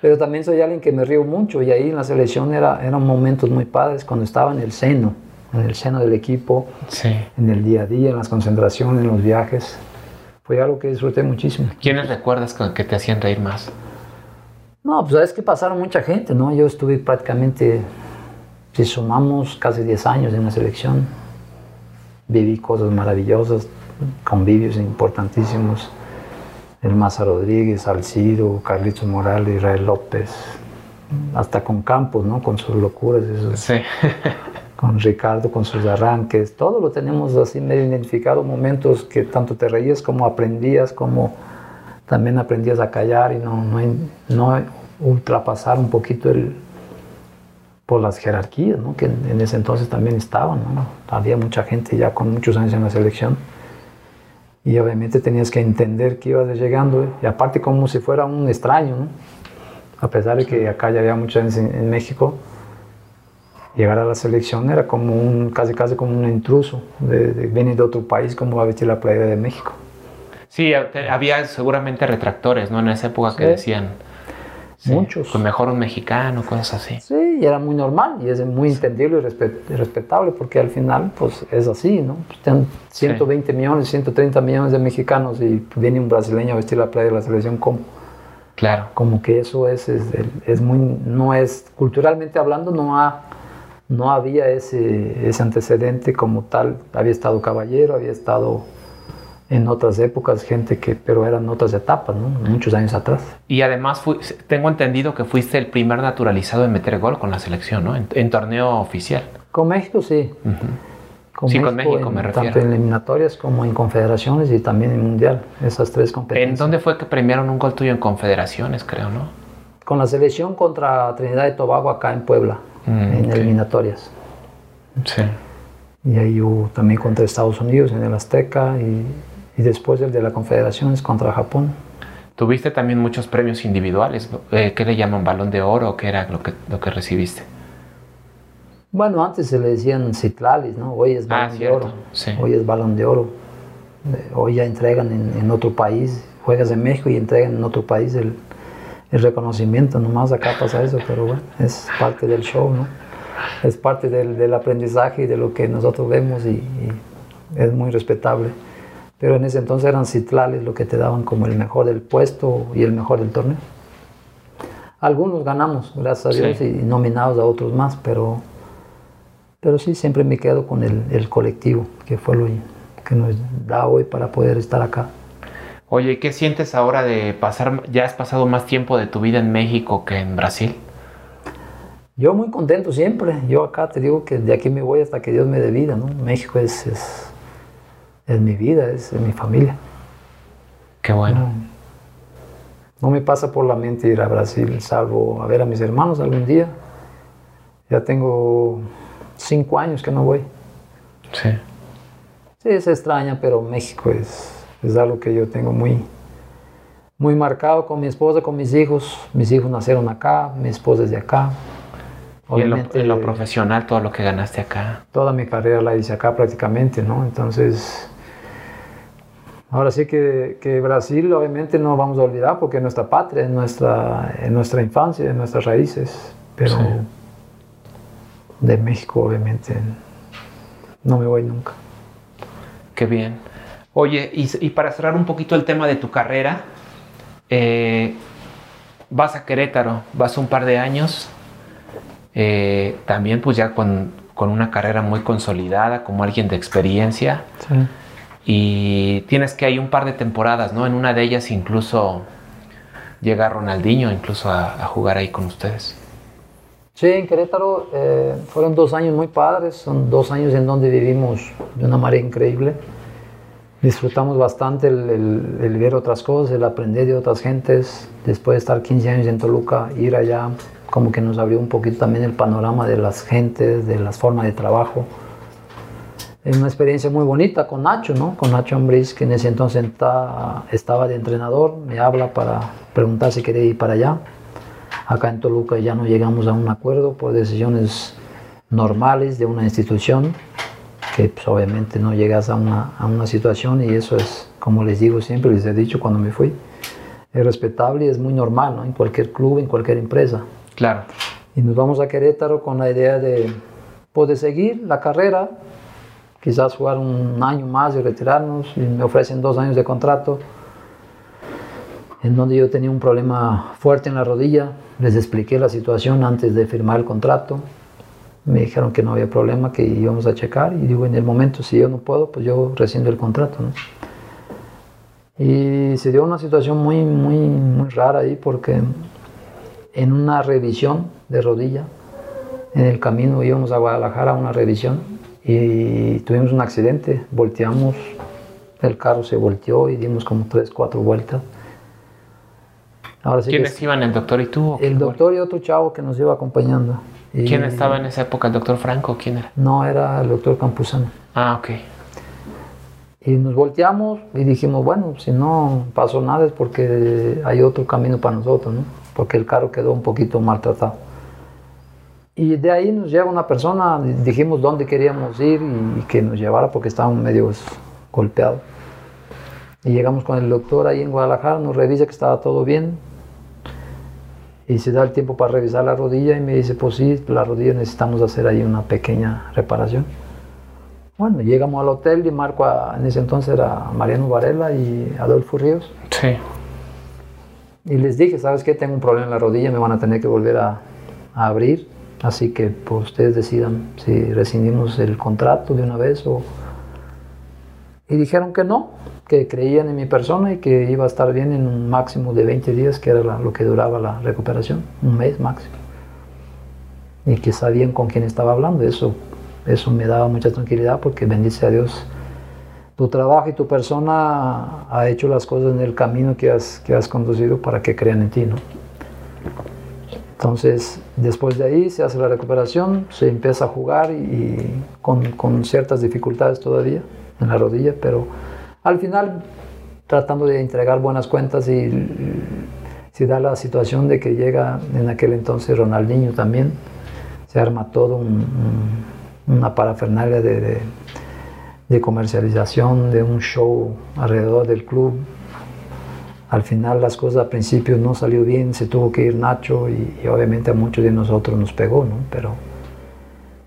A: Pero también soy alguien que me río mucho y ahí en la selección era, eran momentos muy padres cuando estaba en el seno, en el seno del equipo,
B: sí.
A: en el día a día, en las concentraciones, en los viajes. Fue algo que disfruté muchísimo.
B: ¿Quiénes recuerdas que te hacían reír más?
A: No, pues sabes que pasaron mucha gente, ¿no? Yo estuve prácticamente, si sumamos, casi 10 años en la selección. Viví cosas maravillosas, convivios importantísimos. El Maza Rodríguez, Alcido, Carlitos Morales, Israel López, hasta con Campos, ¿no? Con sus locuras. Esos,
B: sí.
A: con Ricardo, con sus arranques. Todo lo tenemos así medio identificado, momentos que tanto te reías como aprendías, como también aprendías a callar y no, no, no ultrapasar un poquito el, por las jerarquías, ¿no? que en, en, ese entonces también estaban. ¿no? Había mucha gente ya con muchos años en la selección y obviamente tenías que entender que ibas llegando y aparte como si fuera un extraño, ¿no? a pesar de que acá ya había mucha gente en, en México, llegar a la selección era como un, casi casi como un intruso, de, de, viene de otro país, como va a vestir la playa de México.
B: Sí, había seguramente retractores, ¿no? En esa época sí. que decían.
A: Sí, Muchos.
B: Pues mejor un mexicano, cosas así.
A: Sí, y era muy normal y es muy entendible y, respet y respetable porque al final, pues es así, ¿no? Pues, tienen 120 sí. millones, 130 millones de mexicanos y viene un brasileño a vestir la playa de la selección como.
B: Claro.
A: Como que eso es, es, es muy. No es. Culturalmente hablando, no ha. No había ese, ese antecedente como tal. Había estado Caballero, había estado en otras épocas, gente que, pero eran otras etapas, ¿no? Muchos años atrás.
B: Y además fui, tengo entendido que fuiste el primer naturalizado en meter gol con la selección, ¿no? En, en torneo oficial.
A: Con México sí.
B: Uh -huh. con sí, México, con México
A: en,
B: me refiero.
A: Tanto en eliminatorias como en confederaciones y también en mundial, esas tres competencias.
B: ¿En dónde fue que premiaron un gol tuyo en confederaciones, creo, no?
A: Con la selección contra Trinidad y Tobago acá en Puebla, mm, en okay. eliminatorias.
B: Sí.
A: Y ahí hubo también contra Estados Unidos en el Azteca y y después el de la Confederación es contra Japón.
B: Tuviste también muchos premios individuales. Eh, ¿Qué le llaman balón de oro qué era lo que, lo que recibiste?
A: Bueno, antes se le decían citlales, ¿no? Hoy es balón
B: ah,
A: de oro.
B: Sí.
A: Hoy es balón de oro. Hoy ya entregan en, otro país, juegas en México y entregan en otro país el, el reconocimiento. Nomás acá pasa eso, pero bueno, es parte del show, ¿no? Es parte del, del aprendizaje y de lo que nosotros vemos y, y es muy respetable pero en ese entonces eran citlales lo que te daban como el mejor del puesto y el mejor del torneo. Algunos ganamos, gracias a Dios, y nominados a otros más, pero, pero sí, siempre me quedo con el, el colectivo, que fue lo que nos da hoy para poder estar acá.
B: Oye, ¿qué sientes ahora de pasar, ya has pasado más tiempo de tu vida en México que en Brasil?
A: Yo muy contento siempre. Yo acá te digo que de aquí me voy hasta que Dios me dé vida, ¿no? México es, es, es mi vida, es, mi familia.
B: Qué bueno.
A: No, me pasa por la mente ir a Brasil, salvo a ver a mis hermanos algún día. Ya tengo cinco años que no voy.
B: Sí.
A: Sí, es extraña, pero México es, es algo que yo tengo muy, muy marcado con mi esposa, con mis hijos. Mis hijos nacieron acá, mi esposa es de acá.
B: y en lo, en lo, profesional, todo lo que ganaste acá.
A: Toda mi carrera la hice acá prácticamente, ¿no? Entonces, Ahora sí que, que, Brasil obviamente no vamos a olvidar porque es nuestra patria, es nuestra, es nuestra infancia, es nuestras raíces, pero de México obviamente no me voy nunca.
B: Qué bien. Oye, y, y para cerrar un poquito el tema de tu carrera, eh, vas a Querétaro, vas un par de años, eh, también pues ya con, con, una carrera muy consolidada, como alguien de experiencia. Sí y tienes que hay un par de temporadas, ¿no? En una de ellas incluso llega Ronaldinho incluso a, jugar ahí con ustedes.
A: Sí, en Querétaro eh, fueron dos años muy padres, son dos años en donde vivimos de una manera increíble. Disfrutamos bastante el, el, ver otras cosas, el aprender de otras gentes. Después de estar 15 años en Toluca, ir allá como que nos abrió un poquito también el panorama de las gentes, de las formas de trabajo. Es una experiencia muy bonita con Nacho, ¿no? Con Nacho Ambriz, que en ese entonces estaba de entrenador, me habla para preguntar si quería ir para allá. Acá en Toluca ya no llegamos a un acuerdo por decisiones normales de una institución, que pues, obviamente no llegas a una, a una situación y eso es, como les digo siempre, les he dicho cuando me fui, es respetable y es muy normal, ¿no? En cualquier club, en cualquier empresa.
B: Claro.
A: Y nos vamos a Querétaro con la idea de poder seguir la carrera, quizás jugar un año más y retirarnos, y me ofrecen dos años de contrato, en donde yo tenía un problema fuerte en la rodilla, les expliqué la situación antes de firmar el contrato, me dijeron que no había problema, que íbamos a checar, y digo, en el momento, si yo no puedo, pues yo rescindo el contrato. Y se dio una situación muy, muy, muy rara ahí, porque en una revisión de rodilla, en el camino íbamos a Guadalajara a una revisión, y tuvimos un accidente, volteamos, el carro se volteó y dimos como tres, cuatro vueltas.
B: Ahora sí ¿Quiénes iban, el doctor y tú?
A: El doctor y otro chavo que nos iba acompañando.
B: ¿Quién estaba en esa época? ¿El doctor Franco? ¿Quién era?
A: No, era el doctor Campuzano.
B: Ah, ok.
A: Y nos volteamos y dijimos, bueno, si no pasó nada es porque hay otro camino para nosotros, ¿no? Porque el carro quedó un poquito maltratado. Y de ahí nos lleva una persona, dijimos dónde queríamos ir y, que nos llevara porque estábamos medio golpeados. Y llegamos con el doctor ahí en Guadalajara, nos revisa que estaba todo bien. Y se da el tiempo para revisar la rodilla y me dice, pues sí, la rodilla necesitamos hacer ahí una pequeña reparación. Bueno, llegamos al hotel y marco, en ese entonces era Mariano Varela y Adolfo Ríos.
B: Sí.
A: Y les dije, ¿sabes qué? Tengo un problema en la rodilla, me van a tener que volver a, a abrir. Así que pues, ustedes decidan si rescindimos el contrato de una vez o... Y dijeron que no, que creían en mi persona y que iba a estar bien en un máximo de 20 días, que era lo que duraba la recuperación, un mes máximo. Y que sabían con quién estaba hablando. Eso, eso me daba mucha tranquilidad porque bendice a Dios. Tu trabajo y tu persona ha hecho las cosas en el camino que has, que has conducido para que crean en ti, ¿no? Entonces, después de ahí se hace la recuperación, se empieza a jugar y, con, ciertas dificultades todavía en la rodilla, pero al final tratando de entregar buenas cuentas y se da la situación de que llega en aquel entonces Ronaldinho también, se arma todo una parafernalia de, de comercialización, de un show alrededor del club. Al final las cosas al principio no salió bien, se tuvo que ir Nacho y, obviamente a muchos de nosotros nos pegó, ¿no? Pero,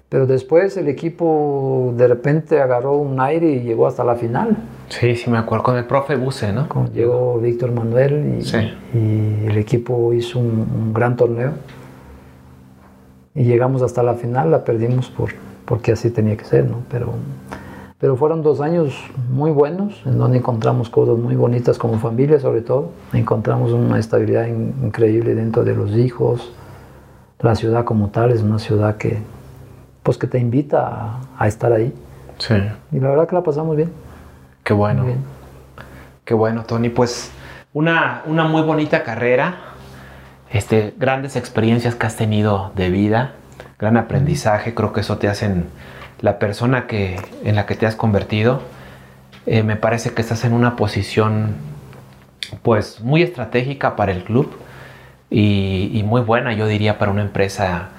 A: pero después el equipo de repente agarró un aire y llegó hasta la final.
B: Sí, sí, me acuerdo, con el profe Buse, ¿no?
A: llegó Víctor Manuel y, y, el equipo hizo un, un, gran torneo. Y llegamos hasta la final, la perdimos por, porque así tenía que ser, ¿no? Pero pero fueron dos años muy buenos, en donde encontramos cosas muy bonitas como familia sobre todo. Encontramos una estabilidad increíble dentro de los hijos. La ciudad como tal es una ciudad que, pues, que te invita a, estar ahí.
B: Sí.
A: Y la verdad que la pasamos bien.
B: Qué bueno. Qué bueno, Tony. Pues una, una muy bonita carrera, este, grandes experiencias que has tenido de vida, gran aprendizaje. Creo que eso te hacen la persona que, en la que te has convertido, eh, me parece que estás en una posición pues muy estratégica para el club y, muy buena, yo diría, para una empresa,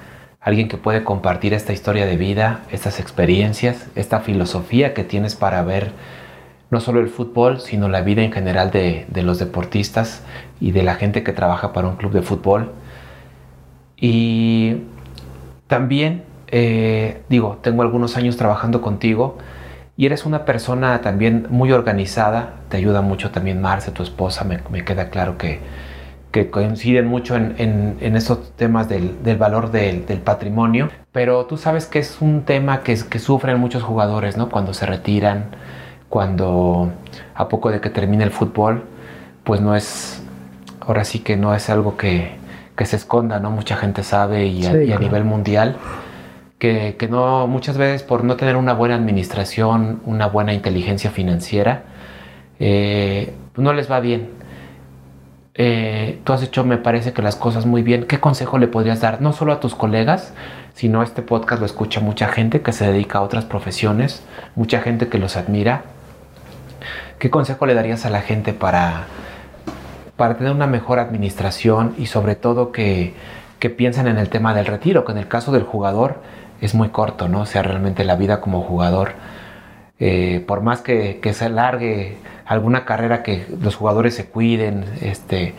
B: alguien que puede compartir esta historia de vida, estas experiencias, esta filosofía que tienes para ver no solo el fútbol, sino la vida en general de, de los deportistas y de la gente que trabaja para un club de fútbol. Y también eh, digo, tengo algunos años trabajando contigo y eres una persona también muy organizada, te ayuda mucho también Marce, tu esposa, me, queda claro que, coinciden mucho en, en, esos temas del, valor del, patrimonio, pero tú sabes que es un tema que, que sufren muchos jugadores, ¿no? Cuando se retiran, cuando a poco de que termine el fútbol, pues no es, ahora sí que no es algo que, se esconda, ¿no? Mucha gente sabe y a nivel mundial que, no, muchas veces por no tener una buena administración, una buena inteligencia financiera, eh, no les va bien. Eh, tú has hecho, me parece que las cosas muy bien. ¿Qué consejo le podrías dar, no solo a tus colegas, sino este podcast lo escucha mucha gente que se dedica a otras profesiones, mucha gente que los admira? ¿Qué consejo le darías a la gente para, para tener una mejor administración y sobre todo que, que piensen en el tema del retiro, que en el caso del jugador es muy corto, ¿no? O sea, realmente la vida como jugador, eh, por más que, se alargue alguna carrera que los jugadores se cuiden este,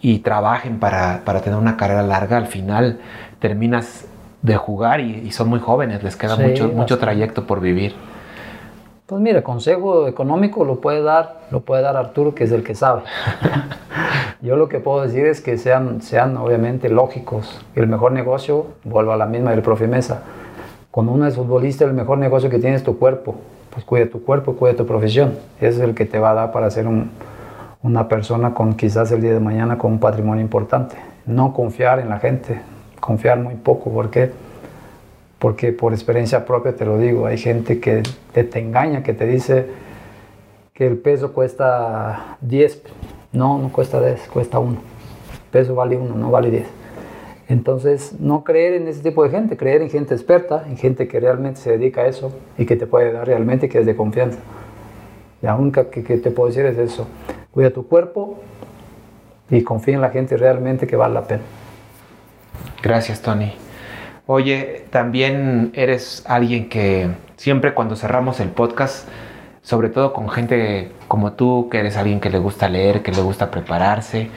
B: y trabajen para, tener una carrera larga, al final terminas de jugar y, son muy jóvenes, les queda mucho, mucho trayecto por vivir.
A: Pues mira, consejo económico lo puede dar, lo puede dar Arturo, que es el que sabe. Yo lo que puedo decir es que sean, sean obviamente lógicos. El mejor negocio, vuelvo a la misma del profe Mesa. Cuando uno es futbolista, el mejor negocio que tiene es tu cuerpo. Pues cuida tu cuerpo, cuida tu profesión. Ese es el que te va a dar para ser una persona con quizás el día de mañana con un patrimonio importante. No confiar en la gente, confiar muy poco. ¿Por qué? Porque por experiencia propia te lo digo, hay gente que te, engaña, que te dice que el peso cuesta 10, no, no cuesta 10, cuesta 1, el peso vale 1, no vale 10. Entonces, no creer en ese tipo de gente, creer en gente experta, en gente que realmente se dedica a eso y que te puede dar realmente, que es de confianza. La única que, que te puedo decir es eso, cuida tu cuerpo y confía en la gente realmente que vale la pena.
B: Gracias, Tony. Oye, también eres alguien que siempre cuando cerramos el podcast, sobre todo con gente como tú, que eres alguien que le gusta leer, que le gusta prepararse,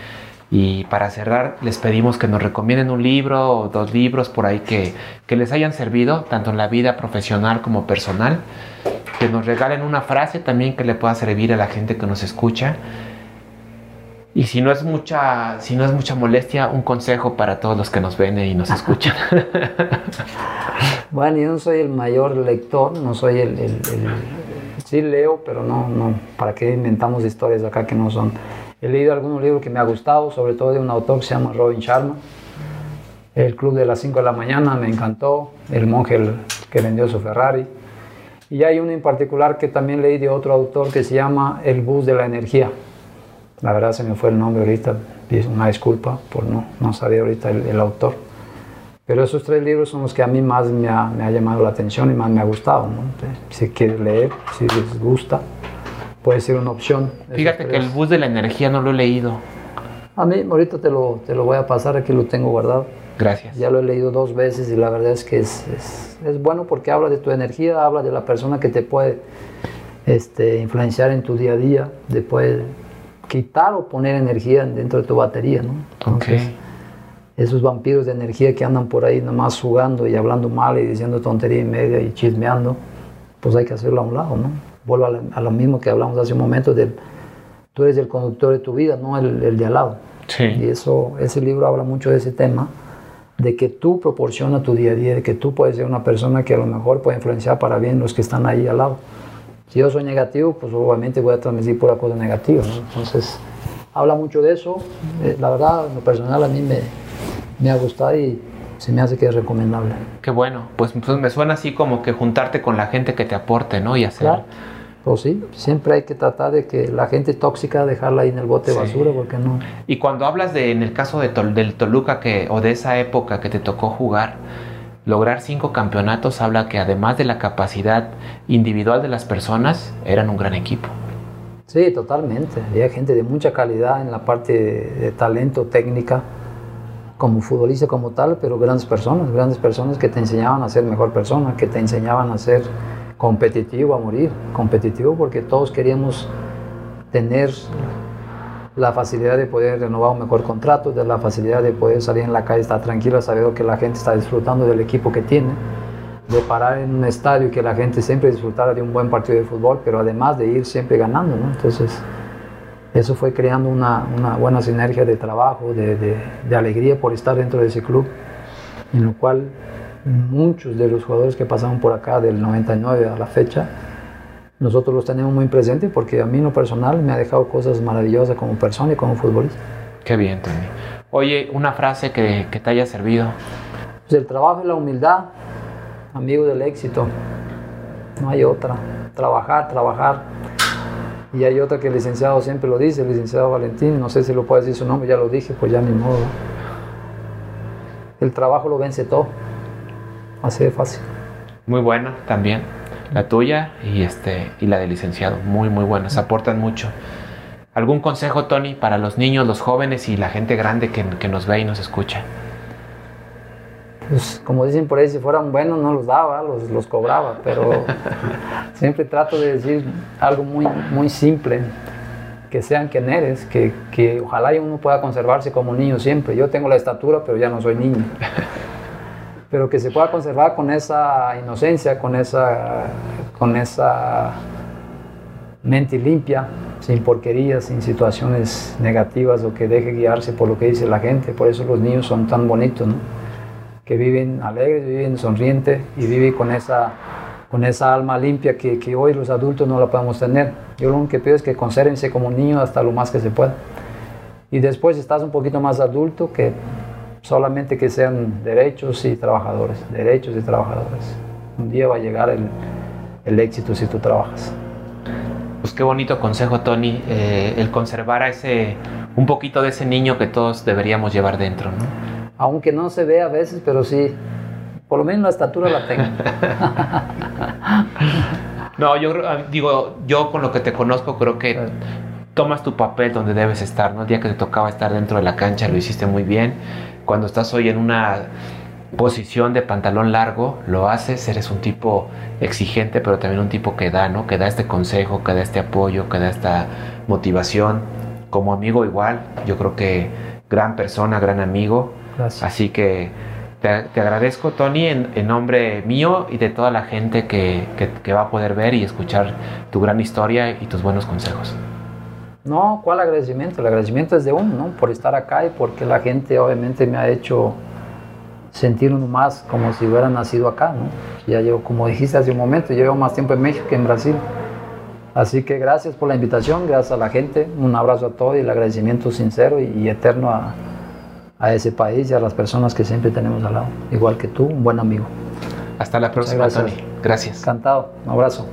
B: y para cerrar, les pedimos que nos recomienden un libro o dos libros por ahí que, que, les hayan servido, tanto en la vida profesional como personal. Que nos regalen una frase también que le pueda servir a la gente que nos escucha. Y si no es mucha, si no es mucha molestia, un consejo para todos los que nos ven y nos escuchan.
A: bueno, yo no soy el mayor lector, no soy el, el, sí leo, pero no, no, ¿para qué inventamos historias acá que no son? He leído algunos libros que me ha gustado, sobre todo de un autor que se llama Robin Sharma. El Club de las 5 de la mañana me encantó, El monje que vendió su Ferrari. Y hay uno en particular que también leí de otro autor que se llama El bus de la energía la verdad se me fue el nombre ahorita, una disculpa por no, no saber ahorita el, autor. Pero esos tres libros son los que a mí más me ha, me ha llamado la atención y más me ha gustado. Si quieres leer, si les gusta, puede ser una opción.
B: Fíjate que el bus de la energía no lo he leído.
A: A mí, ahorita te lo, te lo voy a pasar, aquí lo tengo guardado.
B: Gracias.
A: Ya lo he leído dos veces y la verdad es que es, es, es bueno porque habla de tu energía, habla de la persona que te puede este, influenciar en tu día a día, te puede quitar o poner energía dentro de tu batería, ¿no? Entonces, esos vampiros de energía que andan por ahí nomás jugando y hablando mal y diciendo tontería y media y chismeando, pues hay que hacerlo a un lado, ¿no? Vuelvo a, la- a lo mismo que hablamos hace un momento del, tú eres el conductor de tu vida, no el, el de al lado. Y
B: Sí.
A: eso, ese libro habla mucho de ese tema, de que tú proporcionas tu día a día, de que tú puedes ser una persona que a lo mejor puede influenciar para bien los que están ahí al lado. Si yo soy negativo, pues obviamente voy a transmitir pura cosa negativa, ¿no? Entonces, habla mucho de eso. Eh, la verdad, en lo personal a mí me, me ha gustado y se me hace que es recomendable.
B: Qué bueno. Pues, pues me suena así como que juntarte con la gente que te aporte, ¿no? Y hacer.
A: Claro. Pues sí, siempre hay que tratar de que la gente tóxica dejarla ahí en el bote de
B: Sí.
A: basura, porque no.
B: Y cuando hablas de, en el caso de Tol- del Toluca que, o de esa época que te tocó jugar, lograr cinco campeonatos habla que además de la capacidad individual de las personas, eran un gran equipo.
A: Sí, totalmente. Había gente de mucha calidad en la parte de, talento, técnica, como futbolista como tal, pero grandes personas, grandes personas que te enseñaban a ser mejor persona, que te enseñaban a ser competitivo, a morir, competitivo porque todos queríamos tener la facilidad de poder renovar un mejor contrato, de la facilidad de poder salir en la calle, estar tranquila, saber que la gente está disfrutando del equipo que tiene, de parar en un estadio y que la gente siempre disfrutara de un buen partido de fútbol, pero además de ir siempre ganando. Entonces, eso fue creando una, una buena sinergia de trabajo, de, de- de alegría por estar dentro de ese club, en lo cual muchos de los jugadores que pasaron por acá del 99 a la fecha, nosotros los tenemos muy presentes porque a mí en lo personal me ha dejado cosas maravillosas como persona y como futbolista.
B: Qué bien, Tony. Oye, una frase que, que te haya servido.
A: Pues el trabajo y la humildad, amigo del éxito, no hay otra. Trabajar, trabajar. Y hay otra que el licenciado siempre lo dice, el licenciado Valentín, no sé si lo puede decir su nombre, ya lo dije, pues ya ni modo. El trabajo lo vence todo. Así de fácil.
B: Muy buena también. La tuya y, este, y la del licenciado. Muy, muy buenas. Aportan mucho. ¿Algún consejo, Tony, para los niños, los jóvenes y la gente grande que, que nos ve y nos escucha?
A: Pues como dicen por ahí, si fueran buenos no los daba, los, los cobraba, pero siempre trato de decir algo muy, muy simple, que sean quien eres, que, que ojalá uno pueda conservarse como niño siempre. Yo tengo la estatura, pero ya no soy niño. Pero que se pueda conservar con esa inocencia, con esa, con esa mente limpia, sin porquerías, sin situaciones negativas o que deje guiarse por lo que dice la gente. Por eso los niños son tan bonitos, ¿no? que viven alegres, viven sonrientes y viven con esa, con esa alma limpia que, hoy los adultos no la podemos tener. Yo lo único que pido es que consérvense como niños hasta lo más que se pueda. Y después estás un poquito más adulto, que solamente que sean derechos y trabajadores, derechos y trabajadores. Un día va a llegar el, el éxito si tú trabajas.
B: Pues qué bonito consejo, Tony, eh, el conservar a ese, un poquito de ese niño que todos deberíamos llevar dentro, ¿no?
A: Aunque no se ve a veces, pero sí, por lo menos la estatura la tengo.
B: No, yo ah, digo, yo con lo que te conozco creo que tomas tu papel donde debes estar, ¿no? El día que te tocaba estar dentro de la cancha lo hiciste muy bien. Cuando estás hoy en una posición de pantalón largo, lo haces, eres un tipo exigente, pero también un tipo que da, ¿no? Que da este consejo, que da este apoyo, que da esta motivación. Como amigo igual, yo creo que gran persona, gran amigo.
A: Gracias.
B: Así que te, te agradezco, Tony, en, en nombre mío y de toda la gente que, que- que va a poder ver y escuchar tu gran historia y tus buenos consejos.
A: No, ¿cuál agradecimiento? El agradecimiento es de uno, ¿no? Por estar acá y porque la gente obviamente me ha hecho sentir uno más como si hubiera nacido acá, ¿no? Ya llevo, como dijiste hace un momento, yo llevo más tiempo en México que en Brasil. Así que gracias por la invitación, gracias a la gente, un abrazo a todos y el agradecimiento sincero y, y eterno a, a ese país y a las personas que siempre tenemos al lado. Igual que tú, un buen amigo.
B: Hasta la próxima,
A: gracias.
B: Tony. Gracias.
A: Encantado, un abrazo.